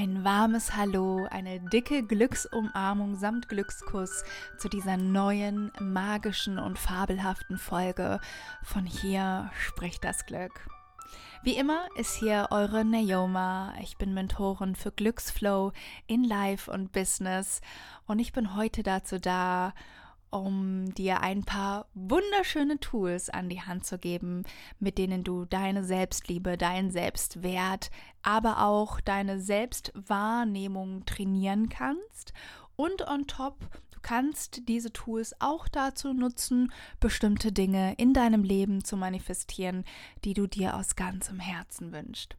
Ein warmes Hallo, eine dicke Glücksumarmung samt Glückskuss zu dieser neuen, magischen und fabelhaften Folge von Hier spricht das Glück. Wie immer ist hier eure Naoma. Ich bin Mentorin für Glücksflow in Life und Business und ich bin heute dazu da, um dir ein paar wunderschöne Tools an die Hand zu geben, mit denen du deine Selbstliebe, deinen Selbstwert, aber auch deine Selbstwahrnehmung trainieren kannst. Und on top, du kannst diese Tools auch dazu nutzen, bestimmte Dinge in deinem Leben zu manifestieren, die du dir aus ganzem Herzen wünschst.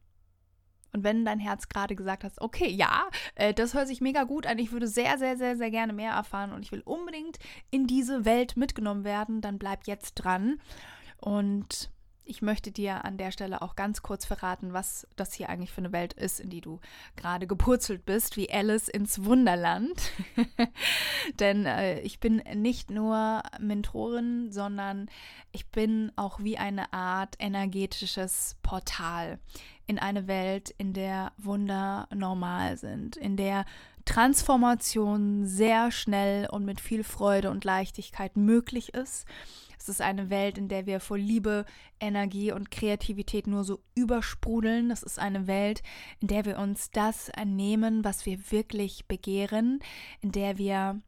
Und wenn dein Herz gerade gesagt hat, okay, ja, äh, das hört sich mega gut an, ich würde sehr, sehr, sehr, sehr gerne mehr erfahren und ich will unbedingt in diese Welt mitgenommen werden, dann bleib jetzt dran. Und ich möchte dir an der Stelle auch ganz kurz verraten, was das hier eigentlich für eine Welt ist, in die du gerade gepurzelt bist, wie Alice ins Wunderland. Denn äh, ich bin nicht nur Mentorin, sondern ich bin auch wie eine Art energetisches Portal in eine Welt, in der Wunder normal sind, in der Transformation sehr schnell und mit viel Freude und Leichtigkeit möglich ist es ist eine Welt, in der wir vor Liebe, Energie und Kreativität nur so übersprudeln. Es ist eine Welt, in der wir uns das nehmen, was wir wirklich begehren, in der wir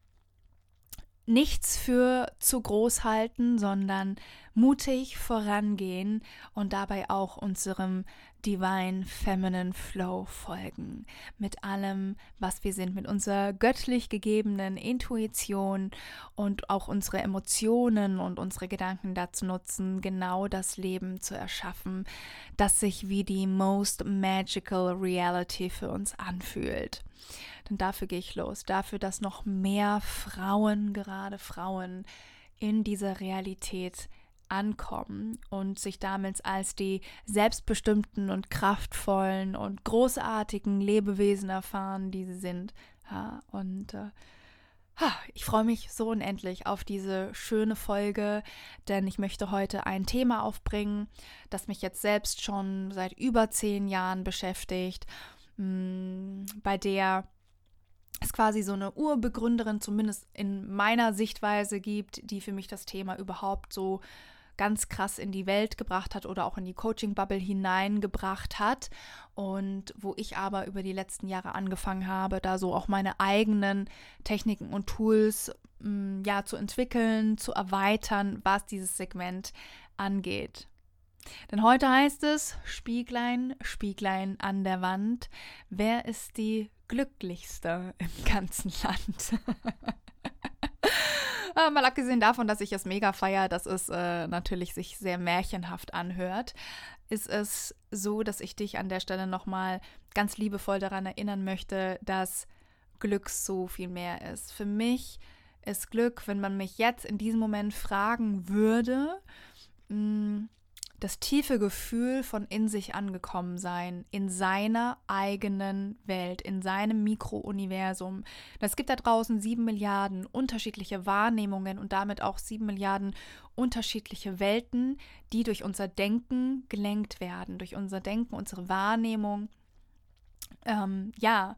nichts für zu groß halten, sondern mutig vorangehen und dabei auch unserem Divine Feminine Flow folgen. Mit allem, was wir sind, mit unserer göttlich gegebenen Intuition und auch unsere Emotionen und unsere Gedanken dazu nutzen, genau das Leben zu erschaffen, das sich wie die most magical reality für uns anfühlt. Denn dafür gehe ich los, dafür, dass noch mehr Frauen, gerade Frauen, in dieser Realität ankommen und sich damit als die selbstbestimmten und kraftvollen und großartigen Lebewesen erfahren, die sie sind. Ja, und äh, ich freue mich so unendlich auf diese schöne Folge, denn ich möchte heute ein Thema aufbringen, das mich jetzt selbst schon seit über zehn Jahren beschäftigt, mm, bei der es quasi so eine Urbegründerin, zumindest in meiner Sichtweise gibt, die für mich das Thema überhaupt so ganz krass in die Welt gebracht hat oder auch in die Coaching-Bubble hineingebracht hat. Und wo ich aber über die letzten Jahre angefangen habe, da so auch meine eigenen Techniken und Tools mh, mm, ja, zu entwickeln, zu erweitern, was dieses Segment angeht. Denn heute heißt es, Spieglein, Spieglein an der Wand, wer ist die glücklichste im ganzen Land? Äh, mal abgesehen davon, dass ich es mega feiere, dass es äh, natürlich sich sehr märchenhaft anhört, ist es so, dass ich dich an der Stelle nochmal ganz liebevoll daran erinnern möchte, dass Glück so viel mehr ist. Für mich ist Glück, wenn man mich jetzt in diesem Moment fragen würde, mh, mm, das tiefe Gefühl von in sich angekommen sein, in seiner eigenen Welt, in seinem Mikrouniversum. Es gibt da draußen sieben Milliarden unterschiedliche Wahrnehmungen und damit auch sieben Milliarden unterschiedliche Welten, die durch unser Denken gelenkt werden, durch unser Denken, unsere Wahrnehmung. Ähm, ja,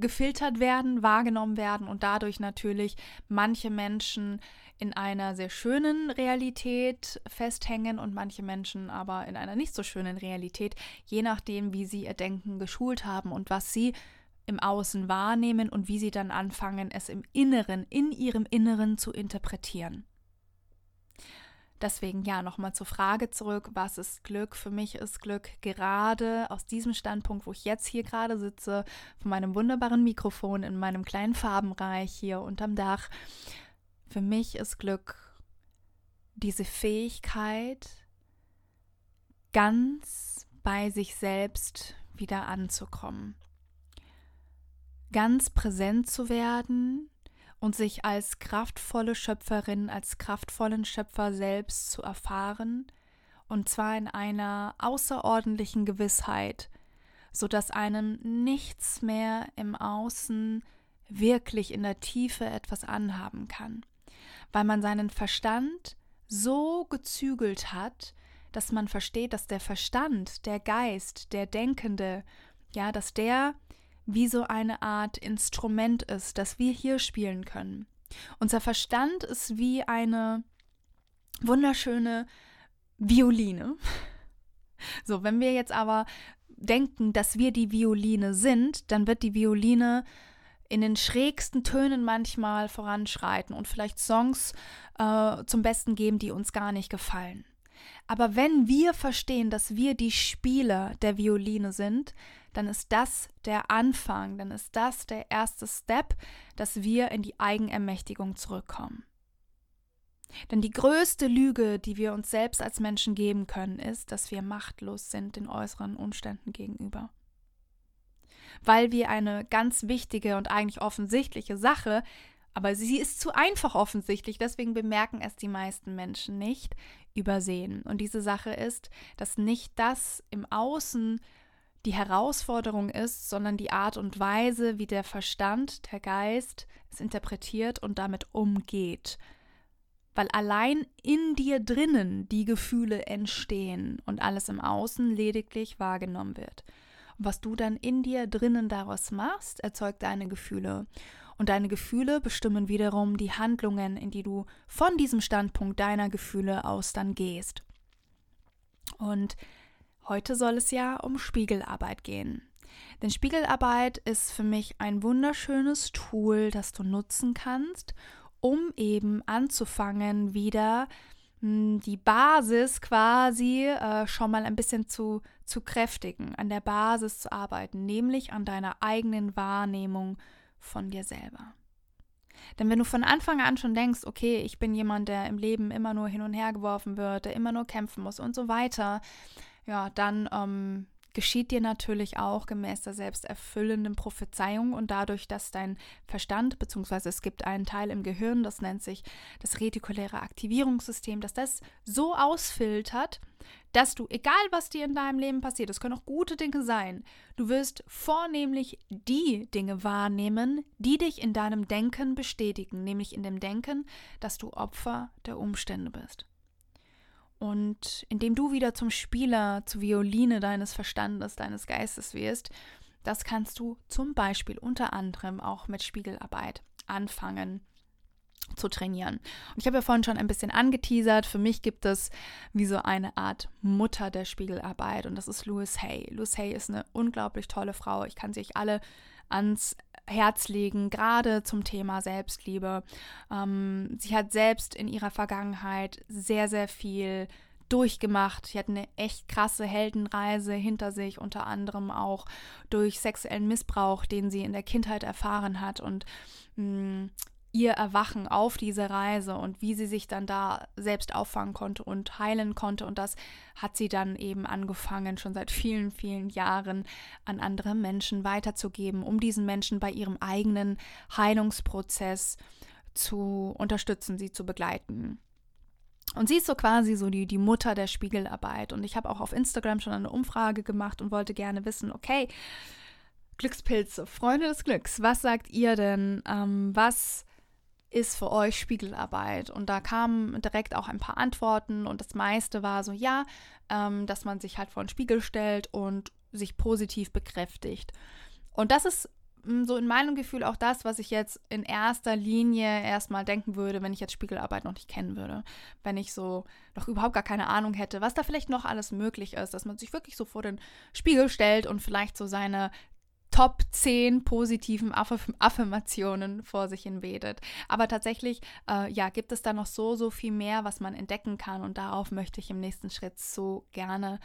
gefiltert werden, wahrgenommen werden und dadurch natürlich manche Menschen in einer sehr schönen Realität festhängen und manche Menschen aber in einer nicht so schönen Realität, je nachdem, wie sie ihr Denken geschult haben und was sie im Außen wahrnehmen und wie sie dann anfangen, es im Inneren, in ihrem Inneren zu interpretieren. Deswegen ja, nochmal zur Frage zurück, was ist Glück? Für mich ist Glück gerade aus diesem Standpunkt, wo ich jetzt hier gerade sitze, von meinem wunderbaren Mikrofon in meinem kleinen Farbenreich hier unterm Dach. Für mich ist Glück diese Fähigkeit, ganz bei sich selbst wieder anzukommen. Ganz präsent zu werden und sich als kraftvolle Schöpferin, als kraftvollen Schöpfer selbst zu erfahren, und zwar in einer außerordentlichen Gewissheit, so dass einem nichts mehr im Außen wirklich in der Tiefe etwas anhaben kann, weil man seinen Verstand so gezügelt hat, dass man versteht, dass der Verstand, der Geist, der Denkende, ja, dass der wie so eine Art Instrument ist, das wir hier spielen können. Unser Verstand ist wie eine wunderschöne Violine. So, wenn wir jetzt aber denken, dass wir die Violine sind, dann wird die Violine in den schrägsten Tönen manchmal voranschreiten und vielleicht Songs äh, zum Besten geben, die uns gar nicht gefallen. Aber wenn wir verstehen, dass wir die Spieler der Violine sind, dann ist das der Anfang, dann ist das der erste Step, dass wir in die Eigenermächtigung zurückkommen. Denn die größte Lüge, die wir uns selbst als Menschen geben können, ist, dass wir machtlos sind den äußeren Umständen gegenüber. Weil wir eine ganz wichtige und eigentlich offensichtliche Sache, aber sie ist zu einfach offensichtlich, deswegen bemerken es die meisten Menschen nicht, übersehen. Und diese Sache ist, dass nicht das im Außen die Herausforderung ist, sondern die Art und Weise, wie der Verstand, der Geist es interpretiert und damit umgeht. Weil allein in dir drinnen die Gefühle entstehen und alles im Außen lediglich wahrgenommen wird. Und was du dann in dir drinnen daraus machst, erzeugt deine Gefühle. Und deine Gefühle bestimmen wiederum die Handlungen, in die du von diesem Standpunkt deiner Gefühle aus dann gehst. Und heute soll es ja um Spiegelarbeit gehen. Denn Spiegelarbeit ist für mich ein wunderschönes Tool, das du nutzen kannst, um eben anzufangen, wieder die Basis quasi äh, schon mal ein bisschen zu, zu kräftigen, an der Basis zu arbeiten, nämlich an deiner eigenen Wahrnehmung von dir selber. Denn wenn du von Anfang an schon denkst, okay, ich bin jemand, der im Leben immer nur hin und her geworfen wird, der immer nur kämpfen muss und so weiter, ja, dann ähm, geschieht dir natürlich auch gemäß der selbsterfüllenden Prophezeiung und dadurch, dass dein Verstand, beziehungsweise es gibt einen Teil im Gehirn, das nennt sich das retikuläre Aktivierungssystem, dass das so ausfiltert, dass du, egal was dir in deinem Leben passiert, es können auch gute Dinge sein, du wirst vornehmlich die Dinge wahrnehmen, die dich in deinem Denken bestätigen, nämlich in dem Denken, dass du Opfer der Umstände bist. Und indem du wieder zum Spieler, zur Violine deines Verstandes, deines Geistes wirst, das kannst du zum Beispiel unter anderem auch mit Spiegelarbeit anfangen zu trainieren. Und ich habe ja vorhin schon ein bisschen angeteasert, für mich gibt es wie so eine Art Mutter der Spiegelarbeit und das ist Louise Hay. Louise Hay ist eine unglaublich tolle Frau. Ich kann sie euch alle ans Herz legen, gerade zum Thema Selbstliebe. Ähm, sie hat selbst in ihrer Vergangenheit sehr, sehr viel durchgemacht. Sie hat eine echt krasse Heldenreise hinter sich, unter anderem auch durch sexuellen Missbrauch, den sie in der Kindheit erfahren hat. Und mh, mm, ihr Erwachen auf diese Reise und wie sie sich dann da selbst auffangen konnte und heilen konnte. Und das hat sie dann eben angefangen, schon seit vielen, vielen Jahren an andere Menschen weiterzugeben, um diesen Menschen bei ihrem eigenen Heilungsprozess zu unterstützen, sie zu begleiten. Und sie ist so quasi so die, die Mutter der Spiegelarbeit. Und ich habe auch auf Instagram schon eine Umfrage gemacht und wollte gerne wissen, okay, Glückspilze, Freunde des Glücks, was sagt ihr denn? Ähm, was ist für euch Spiegelarbeit? Und da kamen direkt auch ein paar Antworten und das meiste war so, ja, ähm, dass man sich halt vor den Spiegel stellt und sich positiv bekräftigt. Und das ist mm, so in meinem Gefühl auch das, was ich jetzt in erster Linie erstmal denken würde, wenn ich jetzt Spiegelarbeit noch nicht kennen würde. Wenn ich so noch überhaupt gar keine Ahnung hätte, was da vielleicht noch alles möglich ist, dass man sich wirklich so vor den Spiegel stellt und vielleicht so seine Top 10 positiven Affirmationen vor sich hin betet. Aber tatsächlich, äh, ja, gibt es da noch so, so viel mehr, was man entdecken kann. Und darauf möchte ich im nächsten Schritt so gerne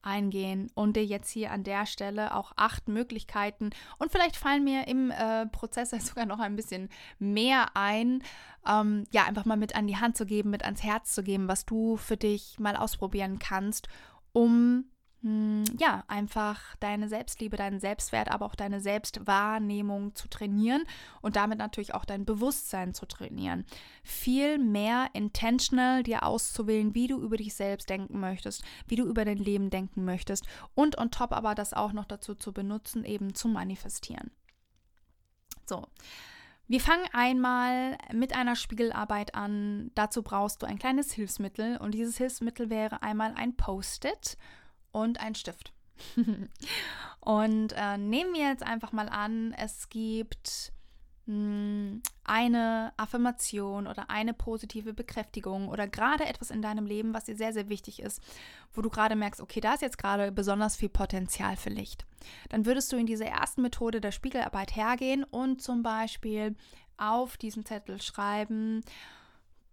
eingehen und dir jetzt hier an der Stelle auch acht Möglichkeiten und vielleicht fallen mir im äh, Prozess sogar noch ein bisschen mehr ein, ähm, ja, einfach mal mit an die Hand zu geben, mit ans Herz zu geben, was du für dich mal ausprobieren kannst, um ja, einfach deine Selbstliebe, deinen Selbstwert, aber auch deine Selbstwahrnehmung zu trainieren und damit natürlich auch dein Bewusstsein zu trainieren. Viel mehr intentional dir auszuwählen, wie du über dich selbst denken möchtest, wie du über dein Leben denken möchtest und on top aber das auch noch dazu zu benutzen, eben zu manifestieren. So. Wir fangen einmal mit einer Spiegelarbeit an. Dazu brauchst du ein kleines Hilfsmittel und dieses Hilfsmittel wäre einmal ein Post-it und ein Stift. und äh, nehmen wir jetzt einfach mal an, es gibt mh, hm, eine Affirmation oder eine positive Bekräftigung oder gerade etwas in deinem Leben, was dir sehr, sehr wichtig ist, wo du gerade merkst, okay, da ist jetzt gerade besonders viel Potenzial für Licht. Dann würdest du in dieser ersten Methode der Spiegelarbeit hergehen und zum Beispiel auf diesen Zettel schreiben,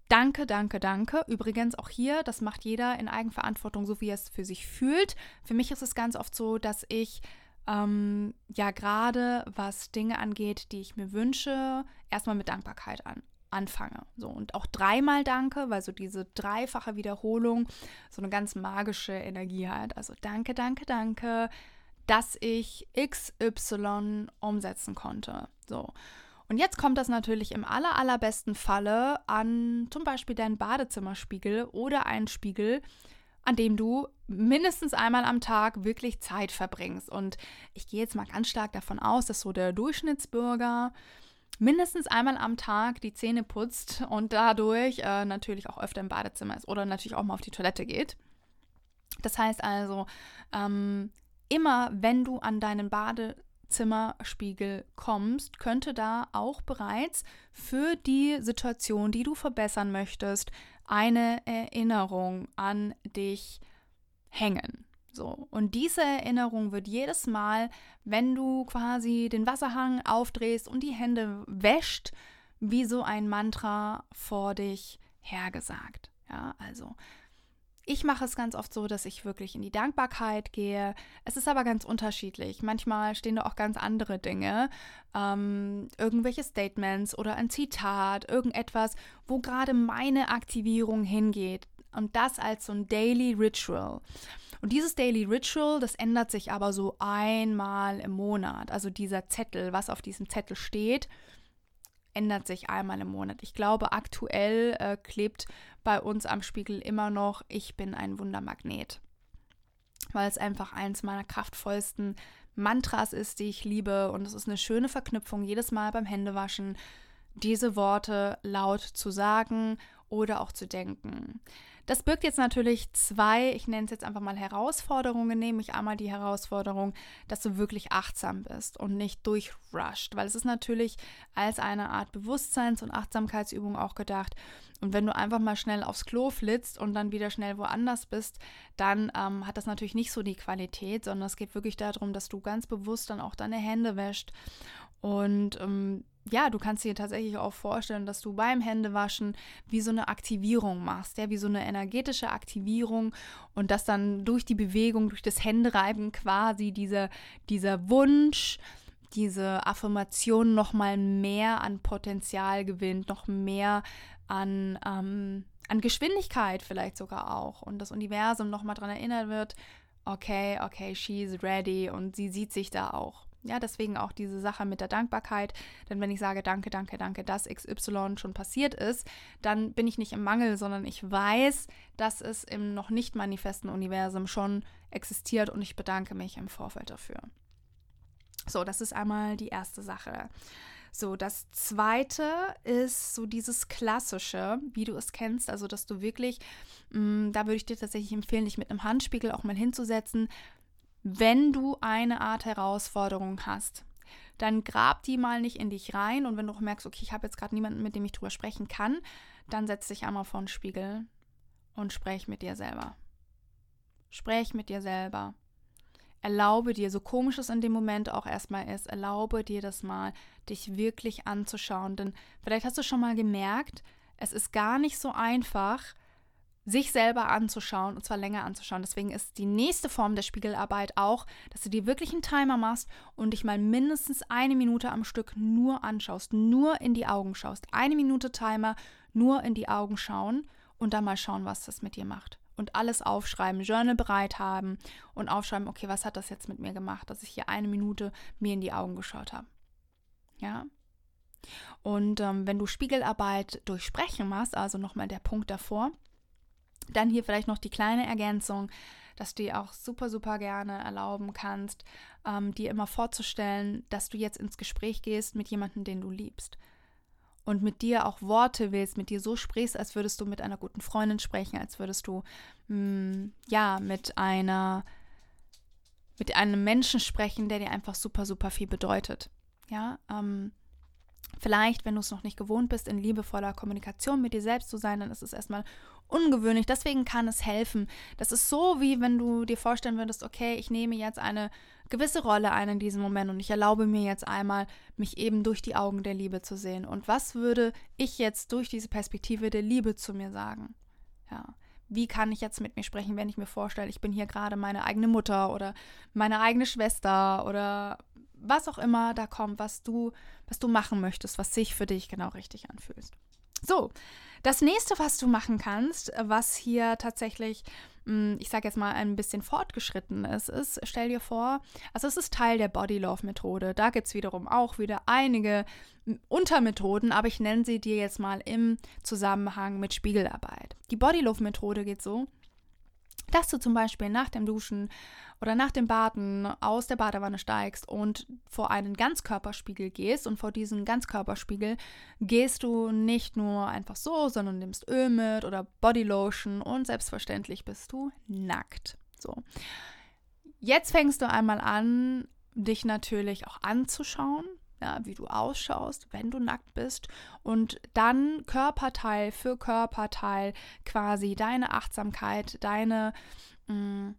Danke, danke, danke. Übrigens auch hier, das macht jeder in Eigenverantwortung, so wie er es für sich fühlt. Für mich ist es ganz oft so, dass ich ähm, ja gerade was Dinge angeht, die ich mir wünsche, erstmal mit Dankbarkeit an, anfange. So und auch dreimal danke, weil so diese dreifache Wiederholung so eine ganz magische Energie hat. Also danke, danke, danke, dass ich XY umsetzen konnte. So. Und jetzt kommt das natürlich im aller, allerbesten Falle an zum Beispiel deinen Badezimmerspiegel oder einen Spiegel, an dem du mindestens einmal am Tag wirklich Zeit verbringst. Und ich gehe jetzt mal ganz stark davon aus, dass so der Durchschnittsbürger mindestens einmal am Tag die Zähne putzt und dadurch äh, natürlich auch öfter im Badezimmer ist oder natürlich auch mal auf die Toilette geht. Das heißt also, ähm, immer wenn du an deinen Bade Zimmerspiegel kommst, könnte da auch bereits für die Situation, die du verbessern möchtest, eine Erinnerung an dich hängen. So, und diese Erinnerung wird jedes Mal, wenn du quasi den Wasserhang aufdrehst und die Hände wäscht, wie so ein Mantra vor dich hergesagt. Ja, also ich mache es ganz oft so, dass ich wirklich in die Dankbarkeit gehe. Es ist aber ganz unterschiedlich. Manchmal stehen da auch ganz andere Dinge, ähm, irgendwelche Statements oder ein Zitat, irgendetwas, wo gerade meine Aktivierung hingeht. Und das als so ein Daily Ritual. Und dieses Daily Ritual, das ändert sich aber so einmal im Monat. Also dieser Zettel, was auf diesem Zettel steht, ändert sich einmal im Monat. Ich glaube, aktuell äh, klebt bei uns am Spiegel immer noch, ich bin ein Wundermagnet. Weil es einfach eins meiner kraftvollsten Mantras ist, die ich liebe. Und es ist eine schöne Verknüpfung, jedes Mal beim Händewaschen diese Worte laut zu sagen oder auch zu denken. Das birgt jetzt natürlich zwei, ich nenne es jetzt einfach mal Herausforderungen, nämlich einmal die Herausforderung, dass du wirklich achtsam bist und nicht durchrusht, weil es ist natürlich als eine Art Bewusstseins- und Achtsamkeitsübung auch gedacht. Und wenn du einfach mal schnell aufs Klo flitzt und dann wieder schnell woanders bist, dann ähm, hat das natürlich nicht so die Qualität, sondern es geht wirklich darum, dass du ganz bewusst dann auch deine Hände wäscht und ähm, ja, du kannst dir tatsächlich auch vorstellen, dass du beim Händewaschen wie so eine Aktivierung machst, ja, wie so eine energetische Aktivierung und dass dann durch die Bewegung, durch das Händereiben quasi dieser, dieser Wunsch, diese Affirmation nochmal mehr an Potenzial gewinnt, noch mehr an, ähm, an Geschwindigkeit vielleicht sogar auch und das Universum nochmal daran erinnert wird, okay, okay, she's ready und sie sieht sich da auch. Ja, deswegen auch diese Sache mit der Dankbarkeit. Denn wenn ich sage, danke, danke, danke, dass XY schon passiert ist, dann bin ich nicht im Mangel, sondern ich weiß, dass es im noch nicht manifesten Universum schon existiert und ich bedanke mich im Vorfeld dafür. So, das ist einmal die erste Sache. So, das zweite ist so dieses klassische, wie du es kennst, also dass du wirklich, mh, mm, da würde ich dir tatsächlich empfehlen, dich mit einem Handspiegel auch mal hinzusetzen, wenn du eine Art Herausforderung hast, dann grab die mal nicht in dich rein und wenn du auch merkst, okay, ich habe jetzt gerade niemanden, mit dem ich drüber sprechen kann, dann setz dich einmal vor den Spiegel und sprech mit dir selber. Sprech mit dir selber. Erlaube dir, so komisch es in dem Moment auch erstmal ist, erlaube dir das mal, dich wirklich anzuschauen. Denn vielleicht hast du schon mal gemerkt, es ist gar nicht so einfach, sich selber anzuschauen und zwar länger anzuschauen. Deswegen ist die nächste Form der Spiegelarbeit auch, dass du dir wirklich einen Timer machst und dich mal mindestens eine Minute am Stück nur anschaust, nur in die Augen schaust. Eine Minute Timer, nur in die Augen schauen und dann mal schauen, was das mit dir macht. und alles aufschreiben, Journal bereit haben und aufschreiben, okay, was hat das jetzt mit mir gemacht, dass ich hier eine Minute mir in die Augen geschaut habe. Ja. Und ähm, wenn du Spiegelarbeit durch Sprechen machst, also nochmal der Punkt davor, dann hier vielleicht noch die kleine Ergänzung, dass du dir auch super, super gerne erlauben kannst, ähm, dir immer vorzustellen, dass du jetzt ins Gespräch gehst mit jemandem, den du liebst und mit dir auch Worte wählst, mit dir so sprichst, als würdest du mit einer guten Freundin sprechen, als würdest du mh, mm, ja mit einer mit einem Menschen sprechen, der dir einfach super super viel bedeutet. Ja, ähm, Vielleicht, wenn du es noch nicht gewohnt bist, in liebevoller Kommunikation mit dir selbst zu sein, dann ist es erstmal ungewöhnlich. Deswegen kann es helfen. Das ist so, wie wenn du dir vorstellen würdest, okay, ich nehme jetzt eine gewisse Rolle ein in diesem Moment und ich erlaube mir jetzt einmal, mich eben durch die Augen der Liebe zu sehen. Und was würde ich jetzt durch diese Perspektive der Liebe zu mir sagen? Ja. Wie kann ich jetzt mit mir sprechen, wenn ich mir vorstelle, ich bin hier gerade meine eigene Mutter oder meine eigene Schwester oder was auch immer da kommt, was du, was du machen möchtest, was sich für dich genau richtig anfühlt. So, das nächste, was du machen kannst, was hier tatsächlich, hm, ich sage jetzt mal, ein bisschen fortgeschritten ist, ist, stell dir vor, also es ist Teil der Body Love Methode. Da gibt es wiederum auch wieder einige hm, Untermethoden, aber ich nenne sie dir jetzt mal im Zusammenhang mit Spiegelarbeit. Die Body Love Methode geht so, dass du zum Beispiel nach dem Duschen oder nach dem Baden aus der Badewanne steigst und vor einen Ganzkörperspiegel gehst und vor diesen Ganzkörperspiegel gehst du nicht nur einfach so, sondern nimmst Öl mit oder Bodylotion und selbstverständlich bist du nackt. So. Jetzt fängst du einmal an, dich natürlich auch anzuschauen, ja, wie du ausschaust, wenn du nackt bist. Und dann Körperteil für Körperteil quasi deine Achtsamkeit, deine mh, mm,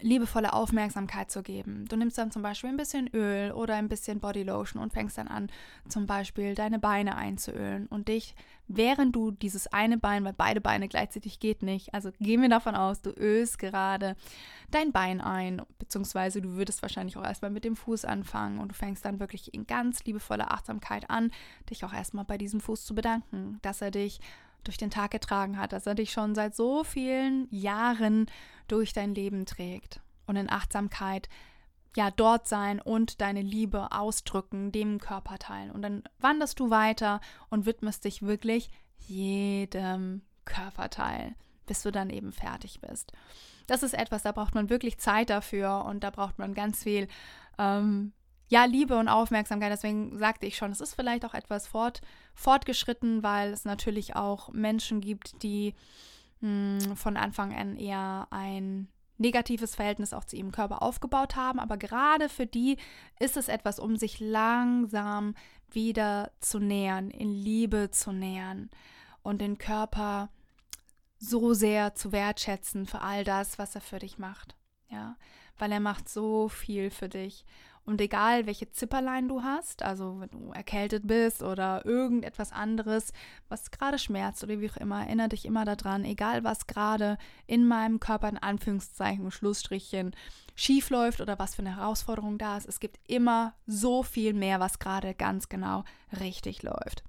liebevolle Aufmerksamkeit zu geben. Du nimmst dann zum Beispiel ein bisschen Öl oder ein bisschen Bodylotion und fängst dann an, zum Beispiel deine Beine einzuölen und dich, während du dieses eine Bein, weil beide Beine gleichzeitig geht nicht, also gehen wir davon aus, du ölst gerade dein Bein ein, beziehungsweise du würdest wahrscheinlich auch erstmal mit dem Fuß anfangen und du fängst dann wirklich in ganz liebevoller Achtsamkeit an, dich auch erstmal bei diesem Fuß zu bedanken, dass er dich durch den Tag getragen hat, dass er dich schon seit so vielen Jahren durch dein Leben trägt. Und in Achtsamkeit ja dort sein und deine Liebe ausdrücken, dem Körper teilen. Und dann wanderst du weiter und widmest dich wirklich jedem Körperteil, bis du dann eben fertig bist. Das ist etwas, da braucht man wirklich Zeit dafür und da braucht man ganz viel ähm, ja, Liebe und Aufmerksamkeit. Deswegen sagte ich schon, es ist vielleicht auch etwas fort, fortgeschritten, weil es natürlich auch Menschen gibt, die mh, hm, von Anfang an eher ein negatives Verhältnis auch zu ihrem Körper aufgebaut haben. Aber gerade für die ist es etwas, um sich langsam wieder zu nähern, in Liebe zu nähern und den Körper so sehr zu wertschätzen für all das, was er für dich macht. Ja, weil er macht so viel für dich. Und egal, welche Zipperlein du hast, also wenn du erkältet bist oder irgendetwas anderes, was gerade schmerzt oder wie auch immer, erinnere dich immer daran, egal was gerade in meinem Körper in Anführungszeichen, Schlussstrichchen, schief läuft oder was für eine Herausforderung da ist. Es gibt immer so viel mehr, was gerade ganz genau richtig läuft.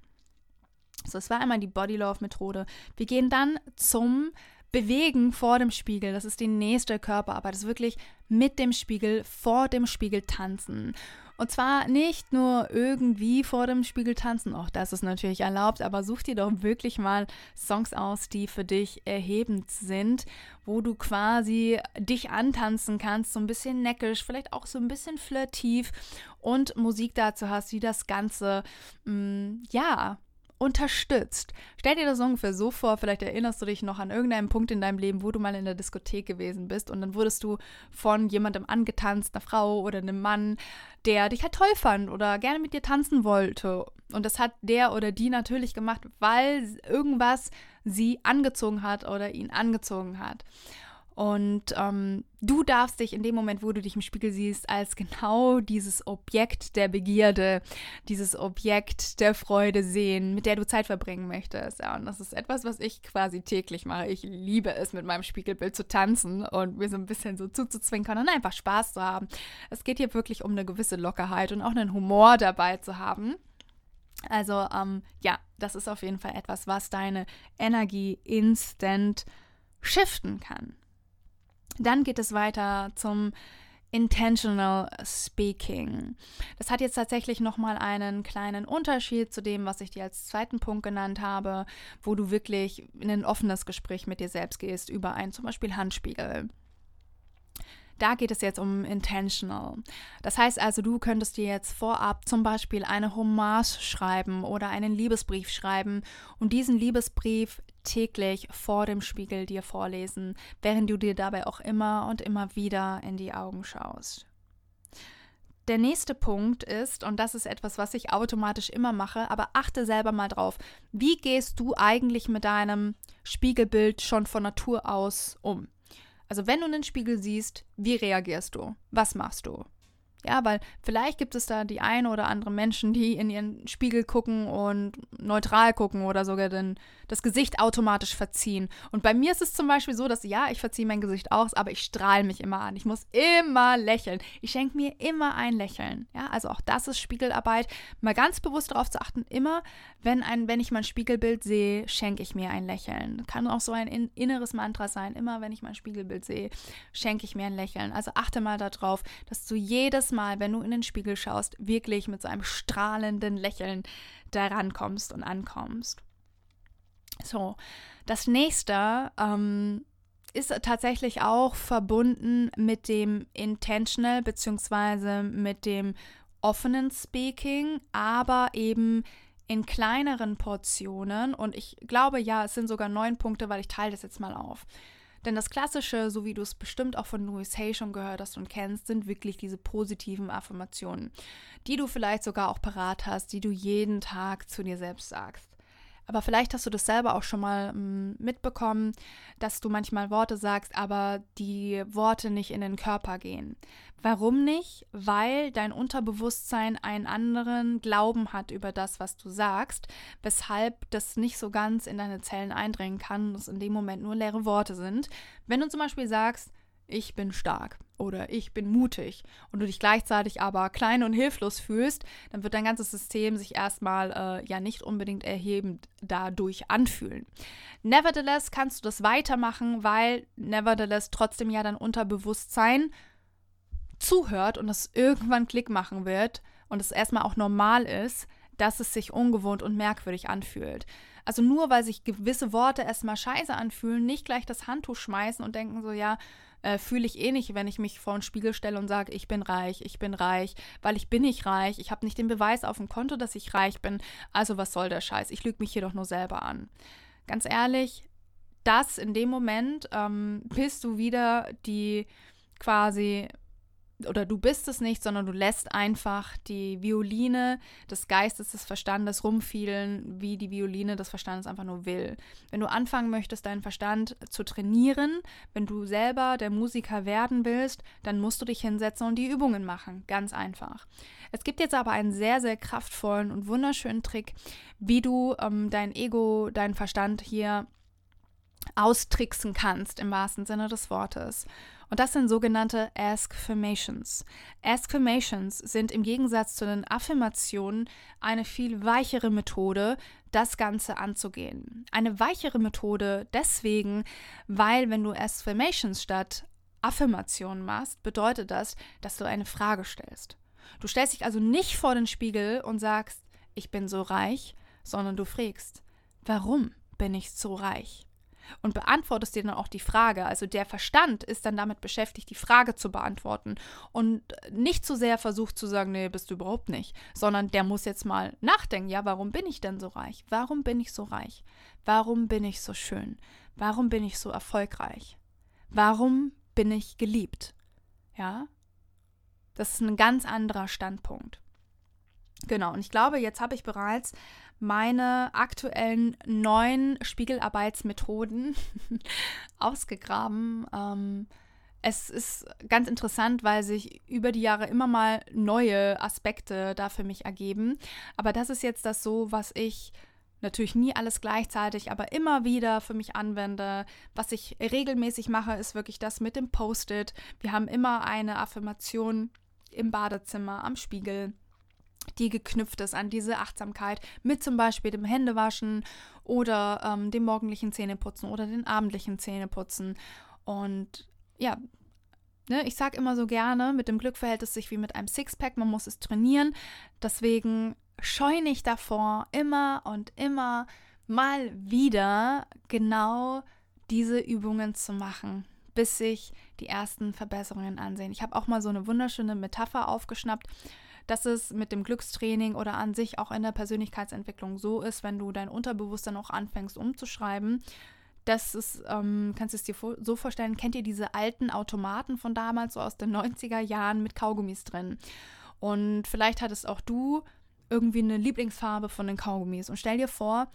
So, es war einmal die Body Love Methode. Wir gehen dann zum bewegen vor dem Spiegel. Das ist die nächste Körperarbeit. Das ist wirklich mit dem Spiegel, vor dem Spiegel tanzen. Und zwar nicht nur irgendwie vor dem Spiegel tanzen, auch das ist natürlich erlaubt, aber such dir doch wirklich mal Songs aus, die für dich erhebend sind, wo du quasi dich antanzen kannst, so ein bisschen neckisch, vielleicht auch so ein bisschen flirtiv und Musik dazu hast, die das Ganze, mh, mm, ja, unterstützt. Stell dir das ungefähr so vor, vielleicht erinnerst du dich noch an irgendeinen Punkt in deinem Leben, wo du mal in der Diskothek gewesen bist und dann wurdest du von jemandem angetanzt, einer Frau oder einem Mann, der dich halt toll fand oder gerne mit dir tanzen wollte. Und das hat der oder die natürlich gemacht, weil irgendwas sie angezogen hat oder ihn angezogen hat. Und ähm, du darfst dich in dem Moment, wo du dich im Spiegel siehst, als genau dieses Objekt der Begierde, dieses Objekt der Freude sehen, mit der du Zeit verbringen möchtest. Ja, und das ist etwas, was ich quasi täglich mache. Ich liebe es, mit meinem Spiegelbild zu tanzen und mir so ein bisschen so zuzuzwinkern und einfach Spaß zu haben. Es geht hier wirklich um eine gewisse Lockerheit und auch einen Humor dabei zu haben. Also, ähm, ja, das ist auf jeden Fall etwas, was deine Energie instant shiften kann. Dann geht es weiter zum Intentional Speaking. Das hat jetzt tatsächlich nochmal einen kleinen Unterschied zu dem, was ich dir als zweiten Punkt genannt habe, wo du wirklich in ein offenes Gespräch mit dir selbst gehst über einen zum Beispiel Handspiegel. Da geht es jetzt um intentional. Das heißt also, du könntest dir jetzt vorab zum Beispiel eine Hommage schreiben oder einen Liebesbrief schreiben und diesen Liebesbrief täglich vor dem Spiegel dir vorlesen, während du dir dabei auch immer und immer wieder in die Augen schaust. Der nächste Punkt ist, und das ist etwas, was ich automatisch immer mache, aber achte selber mal drauf, wie gehst du eigentlich mit deinem Spiegelbild schon von Natur aus um? Also wenn du einen Spiegel siehst, wie reagierst du? Was machst du? Ja, weil vielleicht gibt es da die ein oder andere Menschen, die in ihren Spiegel gucken und neutral gucken oder sogar den, das Gesicht automatisch verziehen. Und bei mir ist es zum Beispiel so, dass ja, ich verziehe mein Gesicht aus, aber ich strahle mich immer an. Ich muss immer lächeln. Ich schenke mir immer ein Lächeln. Ja, also auch das ist Spiegelarbeit. Mal ganz bewusst darauf zu achten, immer, wenn, ein, wenn ich mein Spiegelbild sehe, schenke ich mir ein Lächeln. Kann auch so ein in, inneres Mantra sein. Immer, wenn ich mein Spiegelbild sehe, schenke ich mir ein Lächeln. Also achte mal darauf, dass du jedes Mal, wenn du in den Spiegel schaust, wirklich mit so einem strahlenden Lächeln daran kommst und ankommst. So, das nächste ähm, ist tatsächlich auch verbunden mit dem Intentional bzw. mit dem offenen Speaking, aber eben in kleineren Portionen. Und ich glaube, ja, es sind sogar neun Punkte, weil ich teile das jetzt mal auf. Denn das Klassische, so wie du es bestimmt auch von Louis Hay schon gehört hast und kennst, sind wirklich diese positiven Affirmationen, die du vielleicht sogar auch parat hast, die du jeden Tag zu dir selbst sagst. Aber vielleicht hast du das selber auch schon mal m, mm, mitbekommen, dass du manchmal Worte sagst, aber die Worte nicht in den Körper gehen. Warum nicht? Weil dein Unterbewusstsein einen anderen Glauben hat über das, was du sagst, weshalb das nicht so ganz in deine Zellen eindringen kann und es in dem Moment nur leere Worte sind. Wenn du zum Beispiel sagst, ich bin stark oder ich bin mutig und du dich gleichzeitig aber klein und hilflos fühlst, dann wird dein ganzes System sich erstmal äh, ja nicht unbedingt erhebend dadurch anfühlen. Nevertheless kannst du das weitermachen, weil nevertheless trotzdem ja dein Unterbewusstsein zuhört und es irgendwann Klick machen wird und es erstmal auch normal ist, dass es sich ungewohnt und merkwürdig anfühlt. Also nur weil sich gewisse Worte erstmal scheiße anfühlen, nicht gleich das Handtuch schmeißen und denken so, ja, äh, fühle ich eh nicht, wenn ich mich vor den Spiegel stelle und sage, ich bin reich, ich bin reich, weil ich bin nicht reich, ich habe nicht den Beweis auf dem Konto, dass ich reich bin, also was soll der Scheiß, ich lüge mich hier doch nur selber an. Ganz ehrlich, das in dem Moment ähm, bist du wieder die quasi oder du bist es nicht, sondern du lässt einfach die Violine des Geistes, des Verstandes rumfielen, wie die Violine des Verstandes einfach nur will. Wenn du anfangen möchtest, deinen Verstand zu trainieren, wenn du selber der Musiker werden willst, dann musst du dich hinsetzen und die Übungen machen. Ganz einfach. Es gibt jetzt aber einen sehr, sehr kraftvollen und wunderschönen Trick, wie du ähm, dein Ego, deinen Verstand hier austricksen kannst, im wahrsten Sinne des Wortes. Und das sind sogenannte Ask-Formations. Ask-Formations sind im Gegensatz zu den Affirmationen eine viel weichere Methode, das Ganze anzugehen. Eine weichere Methode deswegen, weil wenn du Ask-Formations statt Affirmationen machst, bedeutet das, dass du eine Frage stellst. Du stellst dich also nicht vor den Spiegel und sagst, ich bin so reich, sondern du fragst, warum bin ich so reich? Und beantwortest dir dann auch die Frage. Also der Verstand ist dann damit beschäftigt, die Frage zu beantworten und nicht zu sehr versucht zu sagen, nee, bist du überhaupt nicht, sondern der muss jetzt mal nachdenken, ja, warum bin ich denn so reich? Warum bin ich so reich? Warum bin ich so schön? Warum bin ich so erfolgreich? Warum bin ich geliebt? Ja? Das ist ein ganz anderer Standpunkt. Genau, und ich glaube, jetzt habe ich bereits meine aktuellen neuen Spiegelarbeitsmethoden ausgegraben. Ähm, es ist ganz interessant, weil sich über die Jahre immer mal neue Aspekte da für mich ergeben. Aber das ist jetzt das so, was ich natürlich nie alles gleichzeitig, aber immer wieder für mich anwende. Was ich regelmäßig mache, ist wirklich das mit dem Post-it. Wir haben immer eine Affirmation im Badezimmer, am Spiegel die geknüpft ist an diese Achtsamkeit mit zum Beispiel dem Händewaschen oder ähm, dem morgendlichen Zähneputzen oder den abendlichen Zähneputzen. Und ja, ne, ich sage immer so gerne, mit dem Glück verhält es sich wie mit einem Sixpack, man muss es trainieren. Deswegen scheu nicht davor, immer und immer mal wieder genau diese Übungen zu machen, bis sich die ersten Verbesserungen ansehen. Ich habe auch mal so eine wunderschöne Metapher aufgeschnappt dass es mit dem Glückstraining oder an sich auch in der Persönlichkeitsentwicklung so ist, wenn du dein Unterbewusstsein auch anfängst umzuschreiben. Das ist, ähm, kannst du es dir so vorstellen, kennt ihr diese alten Automaten von damals, so aus den 90er Jahren mit Kaugummis drin? Und vielleicht hattest auch du irgendwie eine Lieblingsfarbe von den Kaugummis. Und stell dir vor,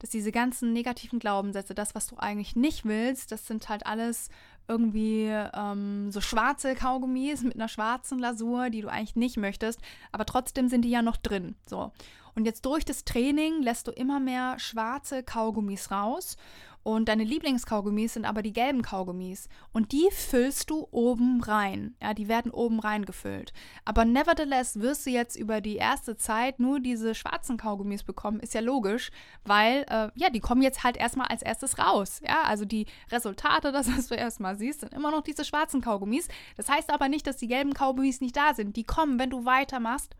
dass diese ganzen negativen Glaubenssätze, das, was du eigentlich nicht willst, das sind halt alles irgendwie ähm, so schwarze Kaugummis mit einer schwarzen Lasur, die du eigentlich nicht möchtest, aber trotzdem sind die ja noch drin. So. Und jetzt durch das Training lässt du immer mehr schwarze Kaugummis raus und deine Lieblingskaugummis sind aber die gelben Kaugummis. Und die füllst du oben rein. Ja, die werden oben rein gefüllt. Aber nevertheless wirst du jetzt über die erste Zeit nur diese schwarzen Kaugummis bekommen. Ist ja logisch, weil, äh, ja, die kommen jetzt halt erstmal als erstes raus. Ja, also die Resultate, das, was du erstmal siehst, sind immer noch diese schwarzen Kaugummis. Das heißt aber nicht, dass die gelben Kaugummis nicht da sind. Die kommen, wenn du weitermachst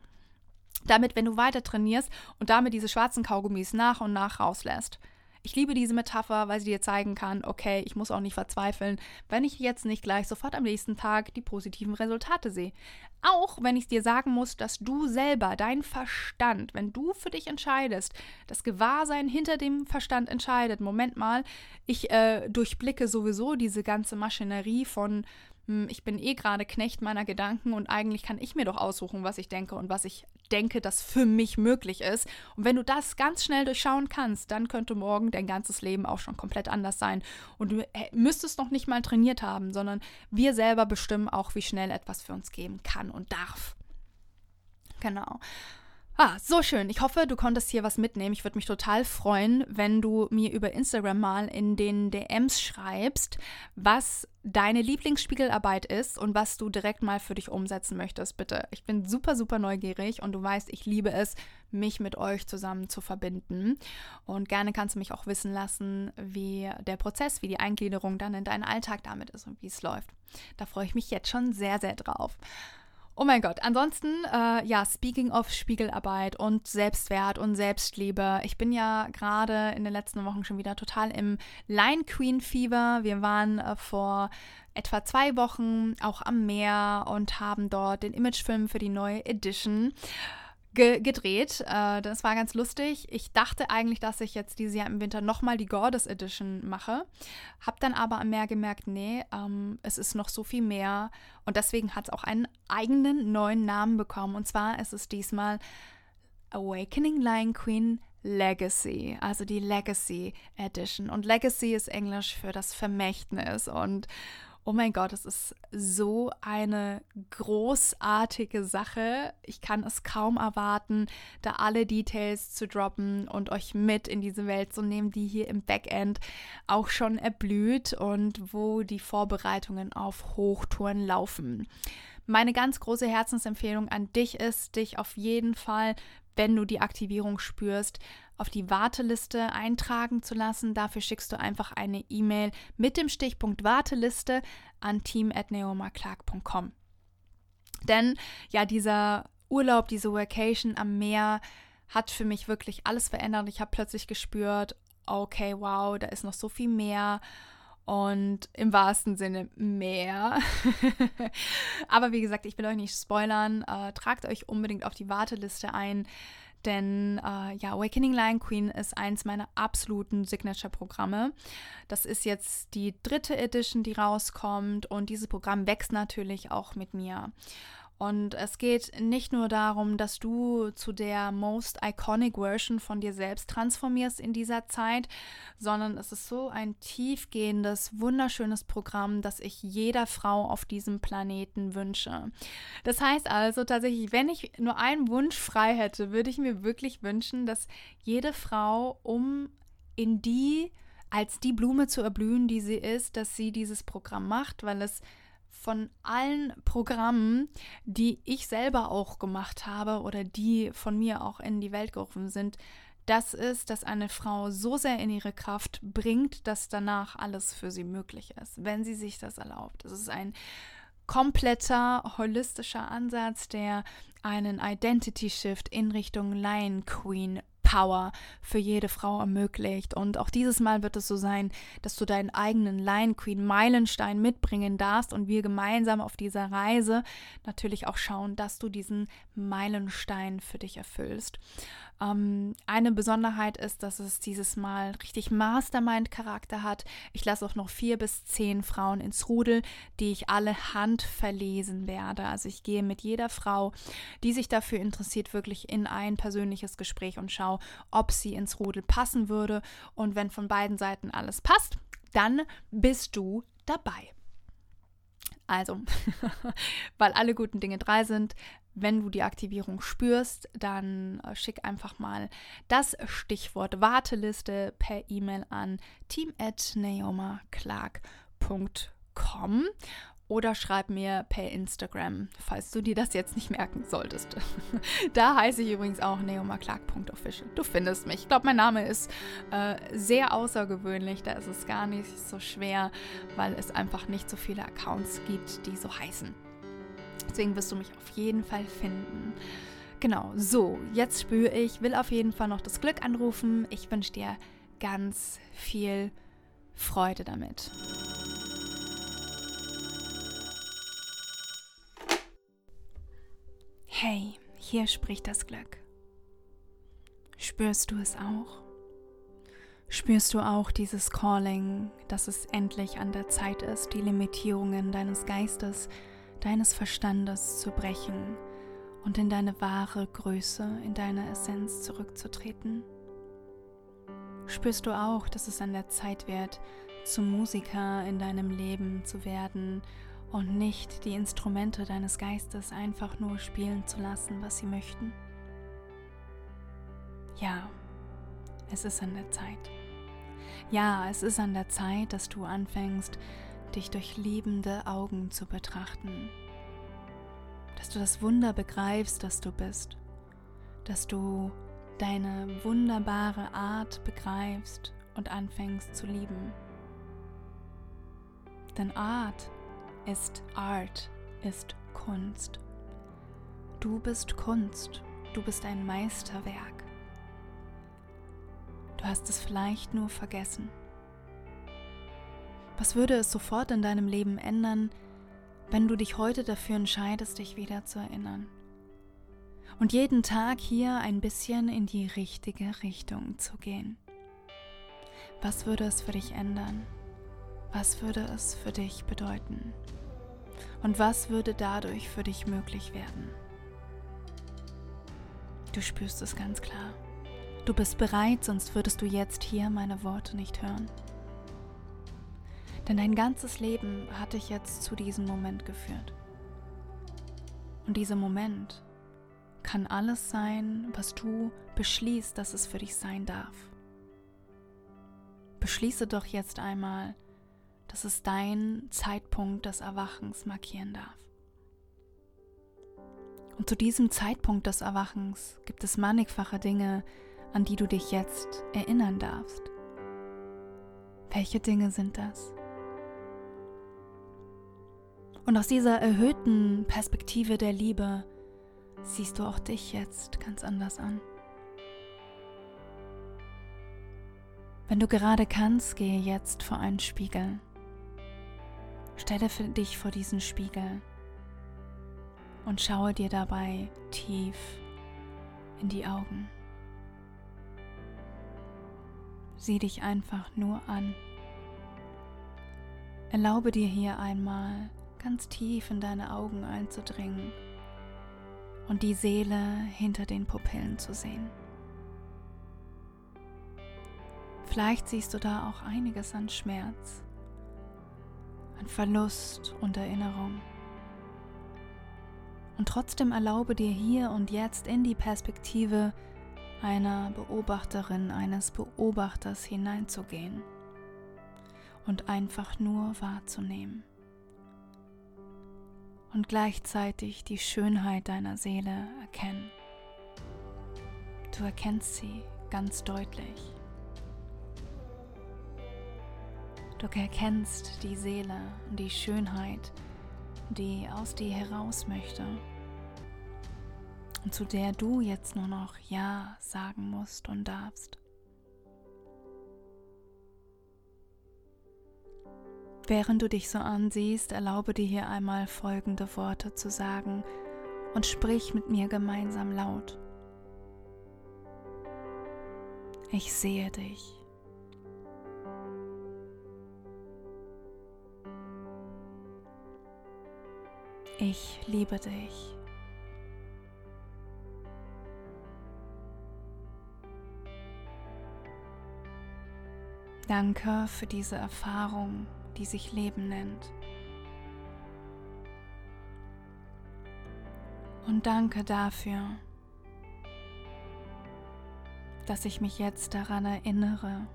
damit, wenn du weiter trainierst und damit diese schwarzen Kaugummis nach und nach rauslässt. Ich liebe diese Metapher, weil sie dir zeigen kann, okay, ich muss auch nicht verzweifeln, wenn ich jetzt nicht gleich sofort am nächsten Tag die positiven Resultate sehe. Auch wenn ich dir sagen muss, dass du selber, dein Verstand, wenn du für dich entscheidest, das Gewahrsein hinter dem Verstand entscheidet, Moment mal, ich äh, durchblicke sowieso diese ganze Maschinerie von ich bin eh gerade Knecht meiner Gedanken und eigentlich kann ich mir doch aussuchen, was ich denke und was ich denke, das für mich möglich ist. Und wenn du das ganz schnell durchschauen kannst, dann könnte morgen dein ganzes Leben auch schon komplett anders sein. Und du müsstest noch nicht mal trainiert haben, sondern wir selber bestimmen auch, wie schnell etwas für uns geben kann und darf. Genau. Ah, so schön. Ich hoffe, du konntest hier was mitnehmen. Ich würde mich total freuen, wenn du mir über Instagram mal in den DMs schreibst, was deine Lieblingsspiegelarbeit ist und was du direkt mal für dich umsetzen möchtest, bitte. Ich bin super, super neugierig und du weißt, ich liebe es, mich mit euch zusammen zu verbinden. Und gerne kannst du mich auch wissen lassen, wie der Prozess, wie die Eingliederung dann in deinen Alltag damit ist und wie es läuft. Da freue ich mich jetzt schon sehr, sehr drauf. Oh mein Gott, ansonsten, äh, ja, speaking of Spiegelarbeit und Selbstwert und Selbstliebe. Ich bin ja gerade in den letzten Wochen schon wieder total im Line Queen Fever. Wir waren äh, vor etwa zwei Wochen auch am Meer und haben dort den Imagefilm für die neue Edition ge gedreht. Äh, das war ganz lustig. Ich dachte eigentlich, dass ich jetzt dieses Jahr im Winter nochmal die Goddess Edition mache. Hab dann aber am Meer gemerkt, nee, ähm, es ist noch so viel mehr. Und deswegen hat es auch einen eigenen neuen Namen bekommen. Und zwar ist es diesmal Awakening Lion Queen Legacy, also die Legacy Edition. Und Legacy ist Englisch für das Vermächtnis. Und Oh mein Gott, es ist so eine großartige Sache. Ich kann es kaum erwarten, da alle Details zu droppen und euch mit in diese Welt zu nehmen, die hier im Backend auch schon erblüht und wo die Vorbereitungen auf Hochtouren laufen. Meine ganz große Herzensempfehlung an dich ist, dich auf jeden Fall, wenn du die Aktivierung spürst, auf die Warteliste eintragen zu lassen. Dafür schickst du einfach eine E-Mail mit dem Stichpunkt Warteliste an team.neomaclark.com. Denn ja, dieser Urlaub, diese Vacation am Meer hat für mich wirklich alles verändert. Ich habe plötzlich gespürt, okay, wow, da ist noch so viel mehr und im wahrsten Sinne mehr. Aber wie gesagt, ich will euch nicht spoilern. Äh, tragt euch unbedingt auf die Warteliste ein. Denn äh, ja, Awakening Lion Queen ist eins meiner absoluten Signature-Programme. Das ist jetzt die dritte Edition, die rauskommt und dieses Programm wächst natürlich auch mit mir. Und es geht nicht nur darum, dass du zu der most iconic Version von dir selbst transformierst in dieser Zeit, sondern es ist so ein tiefgehendes, wunderschönes Programm, das ich jeder Frau auf diesem Planeten wünsche. Das heißt also tatsächlich, wenn ich nur einen Wunsch frei hätte, würde ich mir wirklich wünschen, dass jede Frau, um in die als die Blume zu erblühen, die sie ist, dass sie dieses Programm macht, weil es von allen Programmen, die ich selber auch gemacht habe oder die von mir auch in die Welt gerufen sind, das ist, dass eine Frau so sehr in ihre Kraft bringt, dass danach alles für sie möglich ist, wenn sie sich das erlaubt. Es ist ein kompletter holistischer Ansatz, der einen Identity Shift in Richtung Lion Queen Power für jede Frau ermöglicht. Und auch dieses Mal wird es so sein, dass du deinen eigenen Lion Queen Meilenstein mitbringen darfst und wir gemeinsam auf dieser Reise natürlich auch schauen, dass du diesen Meilenstein für dich erfüllst. Ähm, eine Besonderheit ist, dass es dieses Mal richtig Mastermind-Charakter hat. Ich lasse auch noch vier bis zehn Frauen ins Rudel, die ich alle handverlesen werde. Also ich gehe mit jeder Frau, die sich dafür interessiert, wirklich in ein persönliches Gespräch und schaue, ob sie ins Rudel passen würde. Und wenn von beiden Seiten alles passt, dann bist du dabei. Also, weil alle guten Dinge drei sind, wenn du die Aktivierung spürst, dann äh, schick einfach mal das Stichwort Warteliste per E-Mail an team@naomaclark.com oder schreib mir per Instagram, falls du dir das jetzt nicht merken solltest. da heiße ich übrigens auch neomaclark.official. Du findest mich. Ich glaube, mein Name ist äh, sehr außergewöhnlich. Da ist es gar nicht so schwer, weil es einfach nicht so viele Accounts gibt, die so heißen. Deswegen wirst du mich auf jeden Fall finden. Genau, so, jetzt spüre ich, will auf jeden Fall noch das Glück anrufen. Ich wünsche dir ganz viel Freude damit. Hey, hier spricht das Glück. Spürst du es auch? Spürst du auch dieses Calling, dass es endlich an der Zeit ist, die Limitierungen deines Geistes deines Verstandes zu brechen und in deine wahre Größe, in deine Essenz zurückzutreten? Spürst du auch, dass es an der Zeit wird, zum Musiker in deinem Leben zu werden und nicht die Instrumente deines Geistes einfach nur spielen zu lassen, was sie möchten? Ja, es ist an der Zeit. Ja, es ist an der Zeit, dass du anfängst, dich durch liebende Augen zu betrachten, dass du das Wunder begreifst, das du bist, dass du deine wunderbare Art begreifst und anfängst zu lieben. Denn Art ist Art, ist Kunst. Du bist Kunst, du bist ein Meisterwerk. Du hast es vielleicht nur vergessen. Was würde es sofort in deinem Leben ändern, wenn du dich heute dafür entscheidest, dich wieder zu erinnern? Und jeden Tag hier ein bisschen in die richtige Richtung zu gehen. Was würde es für dich ändern? Was würde es für dich bedeuten? Und was würde dadurch für dich möglich werden? Du spürst es ganz klar. Du bist bereit, sonst würdest du jetzt hier meine Worte nicht hören. Denn dein ganzes Leben hat dich jetzt zu diesem Moment geführt. Und dieser Moment kann alles sein, was du beschließt, dass es für dich sein darf. Beschließe doch jetzt einmal, dass es dein Zeitpunkt des Erwachens markieren darf. Und zu diesem Zeitpunkt des Erwachens gibt es mannigfache Dinge, an die du dich jetzt erinnern darfst. Welche Dinge sind das? Und aus dieser erhöhten Perspektive der Liebe siehst du auch dich jetzt ganz anders an. Wenn du gerade kannst, gehe jetzt vor einen Spiegel. Stelle für dich vor diesen Spiegel und schaue dir dabei tief in die Augen. Sieh dich einfach nur an. Erlaube dir hier einmal ganz tief in deine Augen einzudringen und die Seele hinter den Pupillen zu sehen. Vielleicht siehst du da auch einiges an Schmerz, an Verlust und Erinnerung. Und trotzdem erlaube dir hier und jetzt in die Perspektive einer Beobachterin, eines Beobachters hineinzugehen und einfach nur wahrzunehmen und gleichzeitig die Schönheit deiner Seele erkennen. Du erkennst sie ganz deutlich. Du erkennst die Seele und die Schönheit, die aus dir heraus möchte und zu der du jetzt nur noch Ja sagen musst und darfst. Während du dich so ansiehst, erlaube dir hier einmal folgende Worte zu sagen und sprich mit mir gemeinsam laut. Ich sehe dich. Ich liebe dich. Danke für diese Erfahrung, die sich Leben nennt. Und danke dafür, dass ich mich jetzt daran erinnere,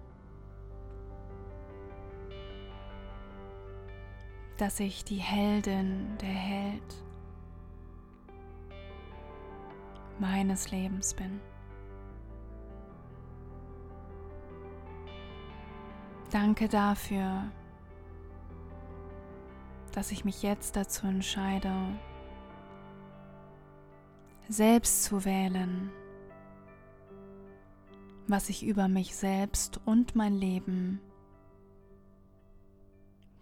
dass ich die Heldin, der Held meines Lebens bin. Danke dafür, dass ich mich jetzt dazu entscheide, selbst zu wählen, was ich über mich selbst und mein Leben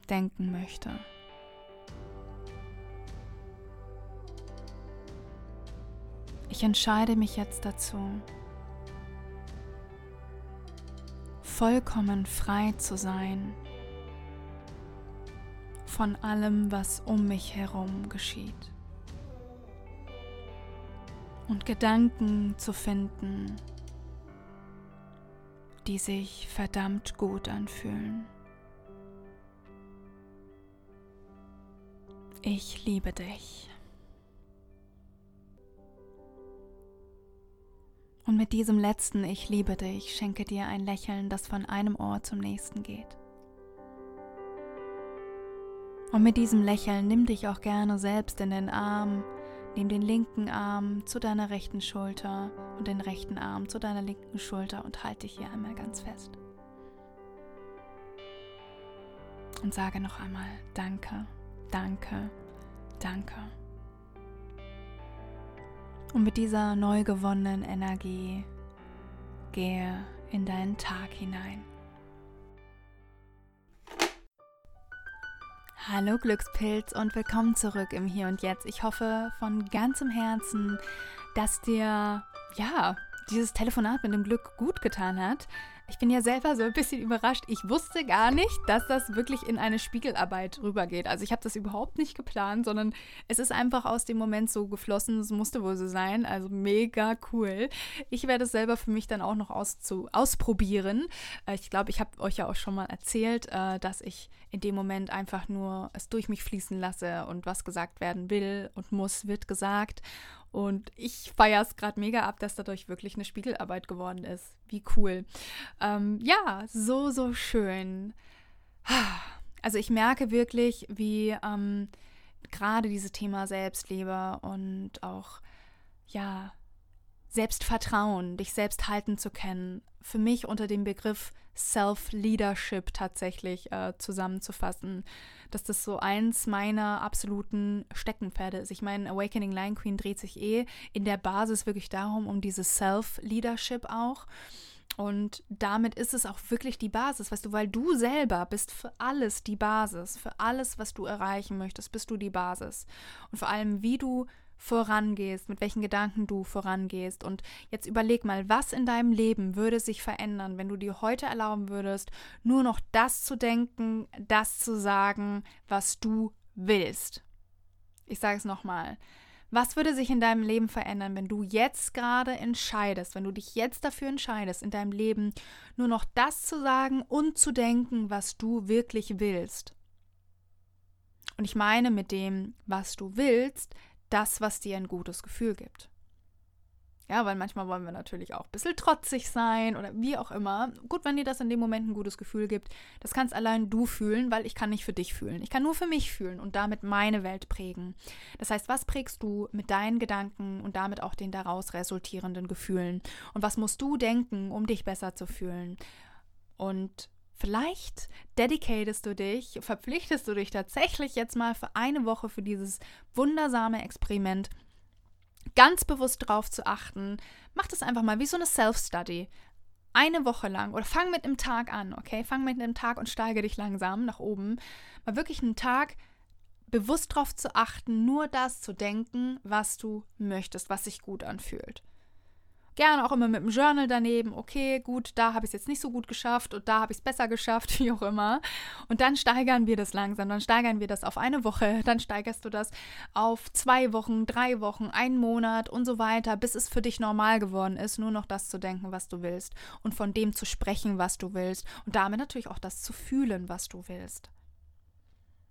denken möchte. Ich entscheide mich jetzt dazu, vollkommen frei zu sein von allem, was um mich herum geschieht. Und Gedanken zu finden, die sich verdammt gut anfühlen. Ich liebe dich. Und mit diesem letzten Ich liebe dich schenke dir ein Lächeln, das von einem Ohr zum nächsten geht. Und mit diesem Lächeln nimm dich auch gerne selbst in den Arm, nimm den linken Arm zu deiner rechten Schulter und den rechten Arm zu deiner linken Schulter und halte dich hier einmal ganz fest. Und sage noch einmal Danke. Danke, danke. Und mit dieser neu gewonnenen Energie gehe in deinen Tag hinein. Hallo Glückspilz und willkommen zurück im Hier und Jetzt. Ich hoffe von ganzem Herzen, dass dir ja dieses Telefonat mit dem Glück gut getan hat. Ich bin ja selber so ein bisschen überrascht. Ich wusste gar nicht, dass das wirklich in eine Spiegelarbeit rübergeht. Also ich habe das überhaupt nicht geplant, sondern es ist einfach aus dem Moment so geflossen. Es musste wohl so sein. Also mega cool. Ich werde es selber für mich dann auch noch auszu ausprobieren. Äh, ich glaube, ich habe euch ja auch schon mal erzählt, äh, dass ich in dem Moment einfach nur es durch mich fließen lasse und was gesagt werden will und muss, wird gesagt. Und ich feiere es gerade mega ab, dass dadurch wirklich eine Spiegelarbeit geworden ist. Wie cool. Ähm, ja, so, so schön. Also ich merke wirklich, wie ähm, gerade dieses Thema Selbstliebe und auch, ja, Selbstvertrauen, dich selbst halten zu können, für mich unter dem Begriff Self-Leadership tatsächlich äh, zusammenzufassen, dass das so eins meiner absoluten Steckenpferde ist. Ich meine, Awakening Lion Queen dreht sich eh in der Basis wirklich darum, um dieses Self-Leadership auch. Und damit ist es auch wirklich die Basis, weißt du, weil du selber bist für alles die Basis, für alles, was du erreichen möchtest, bist du die Basis. Und vor allem, wie du vorangehst, mit welchen Gedanken du vorangehst. Und jetzt überleg mal, was in deinem Leben würde sich verändern, wenn du dir heute erlauben würdest, nur noch das zu denken, das zu sagen, was du willst. Ich sage es nochmal. Was würde sich in deinem Leben verändern, wenn du jetzt gerade entscheidest, wenn du dich jetzt dafür entscheidest, in deinem Leben nur noch das zu sagen und zu denken, was du wirklich willst? Und ich meine mit dem, was du willst, das, was dir ein gutes Gefühl gibt. Ja, weil manchmal wollen wir natürlich auch ein bisschen trotzig sein oder wie auch immer. Gut, wenn dir das in dem Moment ein gutes Gefühl gibt, das kannst allein du fühlen, weil ich kann nicht für dich fühlen. Ich kann nur für mich fühlen und damit meine Welt prägen. Das heißt, was prägst du mit deinen Gedanken und damit auch den daraus resultierenden Gefühlen? Und was musst du denken, um dich besser zu fühlen? Und Vielleicht dedicatest du dich, verpflichtest du dich tatsächlich jetzt mal für eine Woche für dieses wundersame Experiment ganz bewusst drauf zu achten. Mach das einfach mal wie so eine Self-Study. Eine Woche lang oder fang mit einem Tag an, okay? Fang mit einem Tag und steige dich langsam nach oben. Mal wirklich einen Tag bewusst darauf zu achten, nur das zu denken, was du möchtest, was sich gut anfühlt. Gerne auch immer mit dem Journal daneben. Okay, gut, da habe ich es jetzt nicht so gut geschafft und da habe ich es besser geschafft, wie auch immer. Und dann steigern wir das langsam. Dann steigern wir das auf eine Woche. Dann steigerst du das auf zwei Wochen, drei Wochen, einen Monat und so weiter, bis es für dich normal geworden ist, nur noch das zu denken, was du willst und von dem zu sprechen, was du willst und damit natürlich auch das zu fühlen, was du willst.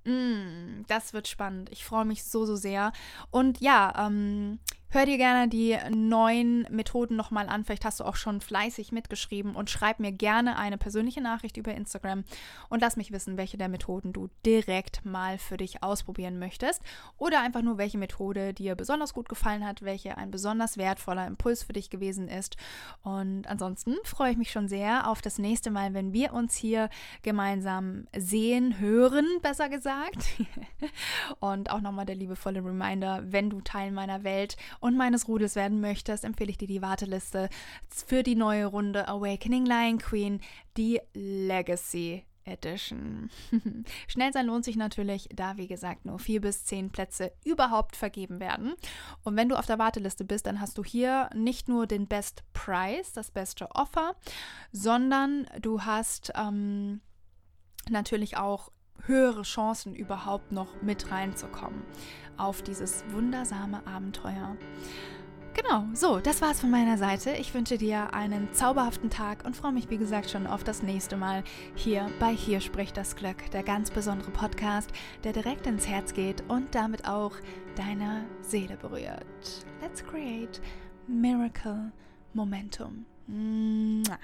Mm, das wird spannend. Ich freue mich so, so sehr. Und ja, ähm, Hör dir gerne die neuen Methoden nochmal an. Vielleicht hast du auch schon fleißig mitgeschrieben und schreib mir gerne eine persönliche Nachricht über Instagram und lass mich wissen, welche der Methoden du direkt mal für dich ausprobieren möchtest oder einfach nur, welche Methode dir besonders gut gefallen hat, welche ein besonders wertvoller Impuls für dich gewesen ist. Und ansonsten freue ich mich schon sehr auf das nächste Mal, wenn wir uns hier gemeinsam sehen, hören, besser gesagt. und auch nochmal der liebevolle Reminder, wenn du Teil meiner Welt und meines Rudels werden möchtest, empfehle ich dir die Warteliste für die neue Runde Awakening Lion Queen, die Legacy Edition. Schnell sein lohnt sich natürlich, da wie gesagt nur vier bis zehn Plätze überhaupt vergeben werden. Und wenn du auf der Warteliste bist, dann hast du hier nicht nur den Best Price, das beste Offer, sondern du hast ähm, natürlich auch höhere Chancen überhaupt noch mit reinzukommen auf dieses wundersame Abenteuer. Genau, so, das war's von meiner Seite. Ich wünsche dir einen zauberhaften Tag und freue mich, wie gesagt, schon auf das nächste Mal hier bei Hier spricht das Glück, der ganz besondere Podcast, der direkt ins Herz geht und damit auch deine Seele berührt. Let's create Miracle Momentum. Mua.